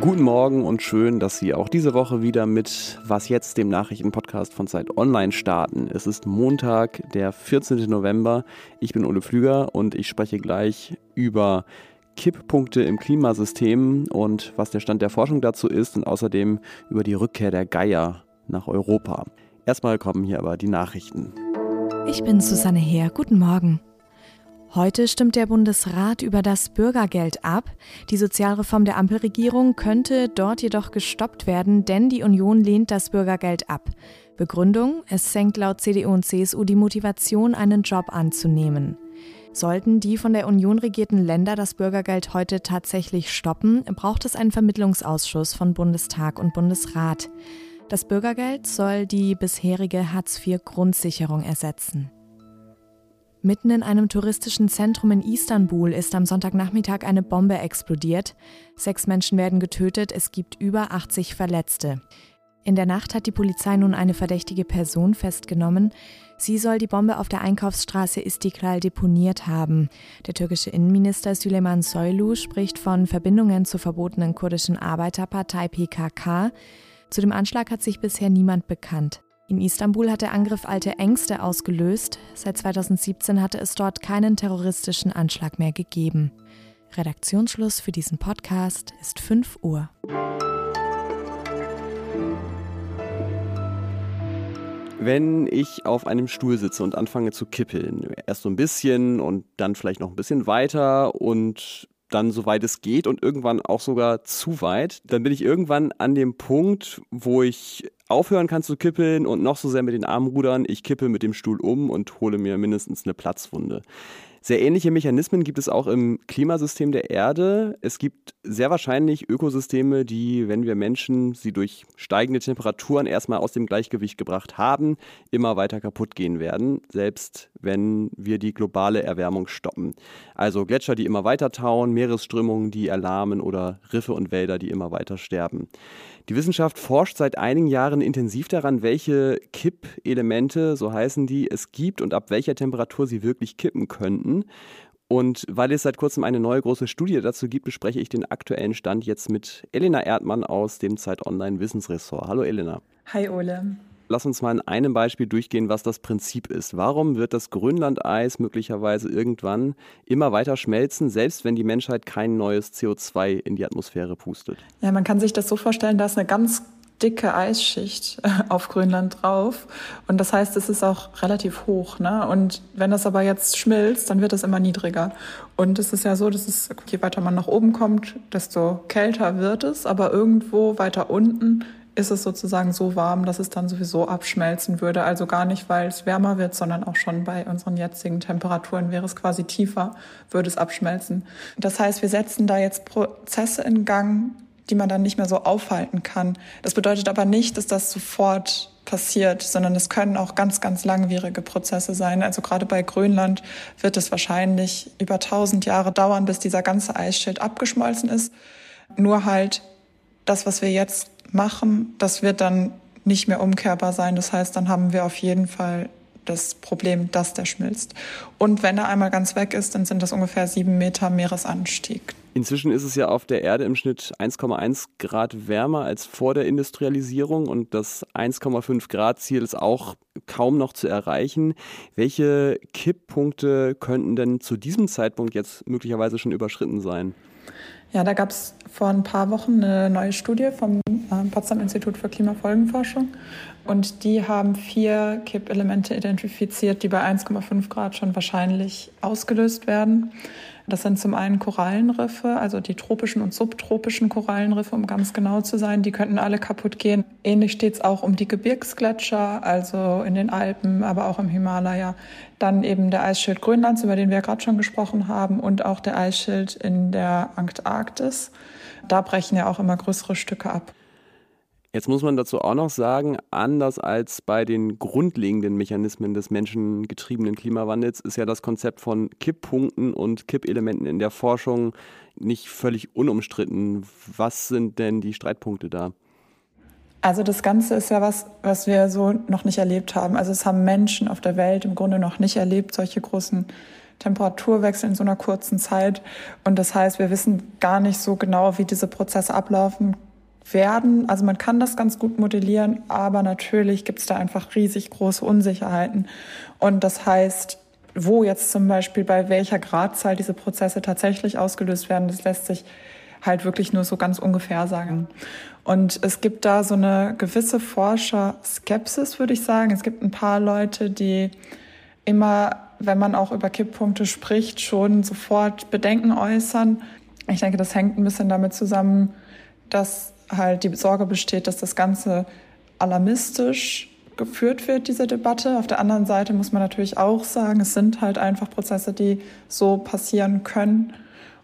Guten Morgen und schön, dass Sie auch diese Woche wieder mit Was jetzt, dem Nachrichtenpodcast von Zeit Online starten. Es ist Montag, der 14. November. Ich bin Ole Flüger und ich spreche gleich über Kipppunkte im Klimasystem und was der Stand der Forschung dazu ist und außerdem über die Rückkehr der Geier nach Europa. Erstmal kommen hier aber die Nachrichten. Ich bin Susanne Heer. Guten Morgen. Heute stimmt der Bundesrat über das Bürgergeld ab. Die Sozialreform der Ampelregierung könnte dort jedoch gestoppt werden, denn die Union lehnt das Bürgergeld ab. Begründung, es senkt laut CDU und CSU die Motivation, einen Job anzunehmen. Sollten die von der Union regierten Länder das Bürgergeld heute tatsächlich stoppen, braucht es einen Vermittlungsausschuss von Bundestag und Bundesrat. Das Bürgergeld soll die bisherige Hartz-IV-Grundsicherung ersetzen. Mitten in einem touristischen Zentrum in Istanbul ist am Sonntagnachmittag eine Bombe explodiert. Sechs Menschen werden getötet, es gibt über 80 Verletzte. In der Nacht hat die Polizei nun eine verdächtige Person festgenommen. Sie soll die Bombe auf der Einkaufsstraße Istiklal deponiert haben. Der türkische Innenminister Süleyman Soylu spricht von Verbindungen zur verbotenen kurdischen Arbeiterpartei PKK. Zu dem Anschlag hat sich bisher niemand bekannt. In Istanbul hat der Angriff alte Ängste ausgelöst. Seit 2017 hatte es dort keinen terroristischen Anschlag mehr gegeben. Redaktionsschluss für diesen Podcast ist 5 Uhr. Wenn ich auf einem Stuhl sitze und anfange zu kippeln, erst so ein bisschen und dann vielleicht noch ein bisschen weiter und dann so weit es geht und irgendwann auch sogar zu weit, dann bin ich irgendwann an dem Punkt, wo ich aufhören kann zu kippeln und noch so sehr mit den Armen rudern, ich kippe mit dem Stuhl um und hole mir mindestens eine Platzwunde. Sehr ähnliche Mechanismen gibt es auch im Klimasystem der Erde. Es gibt sehr wahrscheinlich Ökosysteme, die, wenn wir Menschen sie durch steigende Temperaturen erstmal aus dem Gleichgewicht gebracht haben, immer weiter kaputt gehen werden, selbst wenn wir die globale Erwärmung stoppen. Also Gletscher, die immer weiter tauen, Meeresströmungen, die erlahmen oder Riffe und Wälder, die immer weiter sterben. Die Wissenschaft forscht seit einigen Jahren intensiv daran, welche Kippelemente, so heißen die, es gibt und ab welcher Temperatur sie wirklich kippen könnten. Und weil es seit kurzem eine neue große Studie dazu gibt, bespreche ich den aktuellen Stand jetzt mit Elena Erdmann aus dem Zeit Online Wissensressort. Hallo Elena. Hi Ole. Lass uns mal in einem Beispiel durchgehen, was das Prinzip ist. Warum wird das Grönlandeis möglicherweise irgendwann immer weiter schmelzen, selbst wenn die Menschheit kein neues CO2 in die Atmosphäre pustet? Ja, man kann sich das so vorstellen, da ist eine ganz dicke Eisschicht äh, auf Grönland drauf. Und das heißt, es ist auch relativ hoch. Ne? Und wenn das aber jetzt schmilzt, dann wird es immer niedriger. Und es ist ja so, dass es, je weiter man nach oben kommt, desto kälter wird es. Aber irgendwo weiter unten ist es sozusagen so warm, dass es dann sowieso abschmelzen würde. Also gar nicht, weil es wärmer wird, sondern auch schon bei unseren jetzigen Temperaturen wäre es quasi tiefer, würde es abschmelzen. Das heißt, wir setzen da jetzt Prozesse in Gang, die man dann nicht mehr so aufhalten kann. Das bedeutet aber nicht, dass das sofort passiert, sondern es können auch ganz, ganz langwierige Prozesse sein. Also gerade bei Grönland wird es wahrscheinlich über tausend Jahre dauern, bis dieser ganze Eisschild abgeschmolzen ist. Nur halt das, was wir jetzt machen, das wird dann nicht mehr umkehrbar sein. Das heißt, dann haben wir auf jeden Fall das Problem, dass der schmilzt. Und wenn er einmal ganz weg ist, dann sind das ungefähr sieben Meter Meeresanstieg. Inzwischen ist es ja auf der Erde im Schnitt 1,1 Grad wärmer als vor der Industrialisierung und das 1,5 Grad Ziel ist auch kaum noch zu erreichen. Welche Kipppunkte könnten denn zu diesem Zeitpunkt jetzt möglicherweise schon überschritten sein? Ja, da gab es vor ein paar Wochen eine neue Studie vom äh, Potsdam Institut für Klimafolgenforschung. Und die haben vier Kippelemente identifiziert, die bei 1,5 Grad schon wahrscheinlich ausgelöst werden. Das sind zum einen Korallenriffe, also die tropischen und subtropischen Korallenriffe, um ganz genau zu sein. Die könnten alle kaputt gehen. Ähnlich steht es auch um die Gebirgsgletscher, also in den Alpen, aber auch im Himalaya. Dann eben der Eisschild Grönlands, über den wir gerade schon gesprochen haben, und auch der Eisschild in der Antarktis. Da brechen ja auch immer größere Stücke ab. Jetzt muss man dazu auch noch sagen, anders als bei den grundlegenden Mechanismen des menschengetriebenen Klimawandels ist ja das Konzept von Kipppunkten und Kippelementen in der Forschung nicht völlig unumstritten. Was sind denn die Streitpunkte da? Also das Ganze ist ja was, was wir so noch nicht erlebt haben. Also es haben Menschen auf der Welt im Grunde noch nicht erlebt, solche großen Temperaturwechsel in so einer kurzen Zeit. Und das heißt, wir wissen gar nicht so genau, wie diese Prozesse ablaufen werden. Also man kann das ganz gut modellieren, aber natürlich gibt es da einfach riesig große Unsicherheiten. Und das heißt, wo jetzt zum Beispiel bei welcher Gradzahl diese Prozesse tatsächlich ausgelöst werden, das lässt sich halt wirklich nur so ganz ungefähr sagen. Und es gibt da so eine gewisse Forscher-Skepsis, würde ich sagen. Es gibt ein paar Leute, die immer, wenn man auch über Kipppunkte spricht, schon sofort Bedenken äußern. Ich denke, das hängt ein bisschen damit zusammen, dass halt die Sorge besteht, dass das Ganze alarmistisch geführt wird, diese Debatte. Auf der anderen Seite muss man natürlich auch sagen, es sind halt einfach Prozesse, die so passieren können.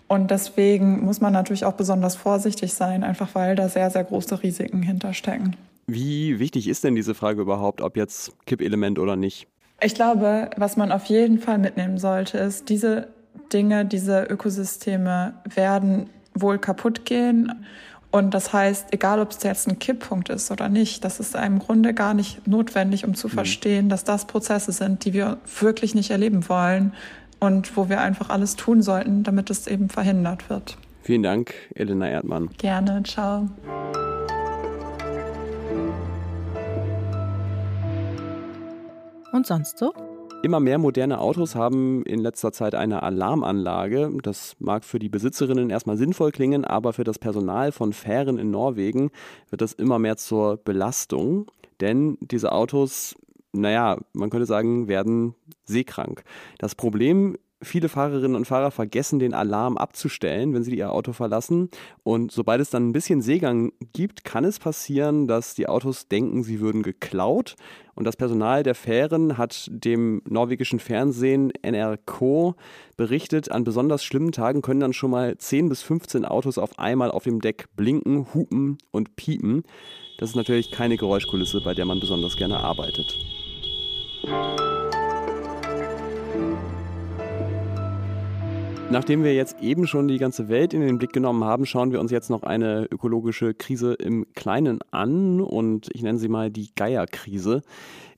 Und deswegen muss man natürlich auch besonders vorsichtig sein, einfach weil da sehr, sehr große Risiken hinterstecken. Wie wichtig ist denn diese Frage überhaupt, ob jetzt Kippelement oder nicht? Ich glaube, was man auf jeden Fall mitnehmen sollte, ist, diese Dinge, diese Ökosysteme werden wohl kaputt gehen. Und das heißt, egal ob es jetzt ein Kipppunkt ist oder nicht, das ist im Grunde gar nicht notwendig, um zu mhm. verstehen, dass das Prozesse sind, die wir wirklich nicht erleben wollen und wo wir einfach alles tun sollten, damit es eben verhindert wird. Vielen Dank, Elena Erdmann. Gerne, ciao. Und sonst so? Immer mehr moderne Autos haben in letzter Zeit eine Alarmanlage. Das mag für die Besitzerinnen erstmal sinnvoll klingen, aber für das Personal von Fähren in Norwegen wird das immer mehr zur Belastung. Denn diese Autos naja, man könnte sagen, werden seekrank. Das Problem viele Fahrerinnen und Fahrer vergessen, den Alarm abzustellen, wenn sie ihr Auto verlassen. Und sobald es dann ein bisschen Seegang gibt, kann es passieren, dass die Autos denken, sie würden geklaut. Und das Personal der Fähren hat dem norwegischen Fernsehen NRK berichtet, an besonders schlimmen Tagen können dann schon mal 10 bis 15 Autos auf einmal auf dem Deck blinken, hupen und piepen. Das ist natürlich keine Geräuschkulisse, bei der man besonders gerne arbeitet. Nachdem wir jetzt eben schon die ganze Welt in den Blick genommen haben, schauen wir uns jetzt noch eine ökologische Krise im Kleinen an und ich nenne sie mal die Geierkrise.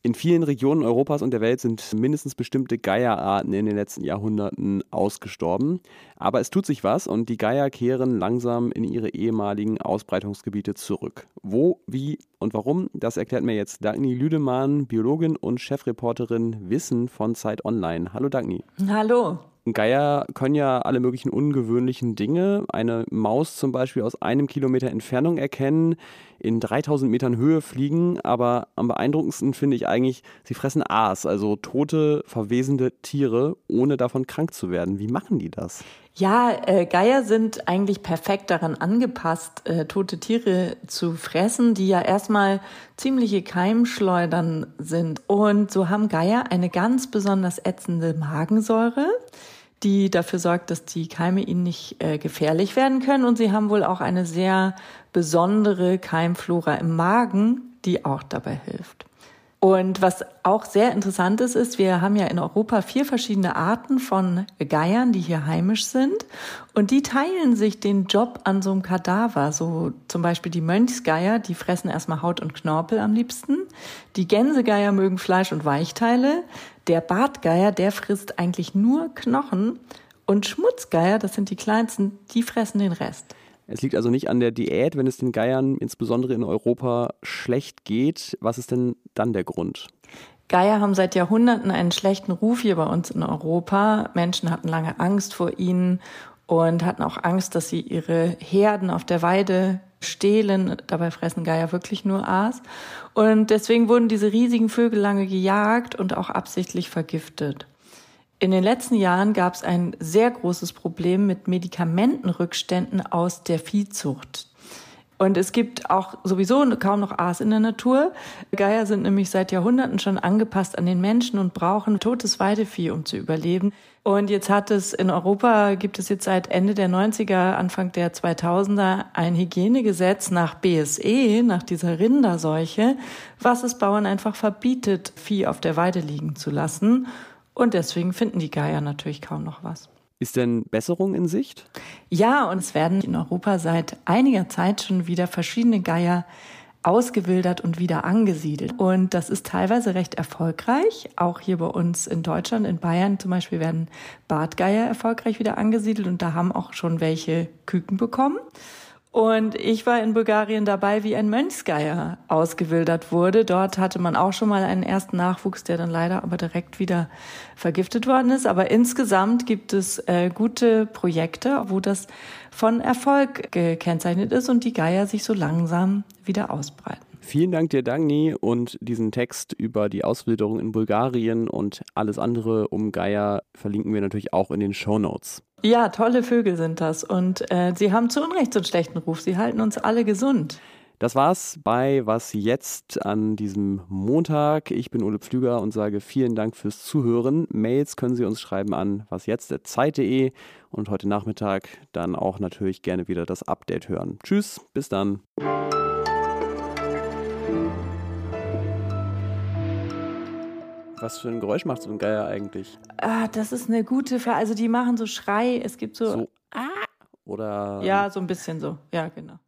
In vielen Regionen Europas und der Welt sind mindestens bestimmte Geierarten in den letzten Jahrhunderten ausgestorben. Aber es tut sich was und die Geier kehren langsam in ihre ehemaligen Ausbreitungsgebiete zurück. Wo, wie und warum, das erklärt mir jetzt Dagny Lüdemann, Biologin und Chefreporterin Wissen von Zeit Online. Hallo Dagny. Hallo. Geier können ja alle möglichen ungewöhnlichen Dinge. Eine Maus zum Beispiel aus einem Kilometer Entfernung erkennen, in 3000 Metern Höhe fliegen, aber am beeindruckendsten finde ich eigentlich, sie fressen Aas, also tote, verwesende Tiere, ohne davon krank zu werden. Wie machen die das? Ja, äh, Geier sind eigentlich perfekt daran angepasst, äh, tote Tiere zu fressen, die ja erstmal ziemliche Keimschleudern sind. Und so haben Geier eine ganz besonders ätzende Magensäure die dafür sorgt, dass die Keime ihnen nicht äh, gefährlich werden können. Und sie haben wohl auch eine sehr besondere Keimflora im Magen, die auch dabei hilft. Und was auch sehr interessant ist, ist, wir haben ja in Europa vier verschiedene Arten von Geiern, die hier heimisch sind. Und die teilen sich den Job an so einem Kadaver. So zum Beispiel die Mönchsgeier, die fressen erstmal Haut und Knorpel am liebsten. Die Gänsegeier mögen Fleisch und Weichteile. Der Bartgeier, der frisst eigentlich nur Knochen. Und Schmutzgeier, das sind die kleinsten, die fressen den Rest. Es liegt also nicht an der Diät, wenn es den Geiern insbesondere in Europa schlecht geht. Was ist denn dann der Grund? Geier haben seit Jahrhunderten einen schlechten Ruf hier bei uns in Europa. Menschen hatten lange Angst vor ihnen und hatten auch Angst, dass sie ihre Herden auf der Weide stehlen. Dabei fressen Geier wirklich nur Aas. Und deswegen wurden diese riesigen Vögel lange gejagt und auch absichtlich vergiftet. In den letzten Jahren gab es ein sehr großes Problem mit Medikamentenrückständen aus der Viehzucht. Und es gibt auch sowieso kaum noch Aas in der Natur. Geier sind nämlich seit Jahrhunderten schon angepasst an den Menschen und brauchen totes Weidevieh, um zu überleben. Und jetzt hat es in Europa, gibt es jetzt seit Ende der 90er, Anfang der 2000er ein Hygienegesetz nach BSE, nach dieser Rinderseuche, was es Bauern einfach verbietet, Vieh auf der Weide liegen zu lassen. Und deswegen finden die Geier natürlich kaum noch was. Ist denn Besserung in Sicht? Ja, und es werden in Europa seit einiger Zeit schon wieder verschiedene Geier ausgewildert und wieder angesiedelt. Und das ist teilweise recht erfolgreich. Auch hier bei uns in Deutschland, in Bayern zum Beispiel, werden Bartgeier erfolgreich wieder angesiedelt und da haben auch schon welche Küken bekommen. Und ich war in Bulgarien dabei, wie ein Mönchsgeier ausgewildert wurde. Dort hatte man auch schon mal einen ersten Nachwuchs, der dann leider aber direkt wieder vergiftet worden ist. Aber insgesamt gibt es äh, gute Projekte, wo das von Erfolg gekennzeichnet ist und die Geier sich so langsam wieder ausbreiten. Vielen Dank dir, Dagny, und diesen Text über die Auswilderung in Bulgarien und alles andere um Geier verlinken wir natürlich auch in den Show Notes. Ja, tolle Vögel sind das und äh, sie haben zu Unrecht so einen schlechten Ruf. Sie halten uns alle gesund. Das war's bei Was jetzt an diesem Montag. Ich bin Ole Pflüger und sage vielen Dank fürs Zuhören. Mails können Sie uns schreiben an wasjetzt.zeit.de und heute Nachmittag dann auch natürlich gerne wieder das Update hören. Tschüss, bis dann. Was für ein Geräusch macht so ein Geier eigentlich? Ah, das ist eine gute Frage. Also die machen so Schrei. Es gibt so. So, ah, oder. Ja, so ein bisschen so. Ja, genau.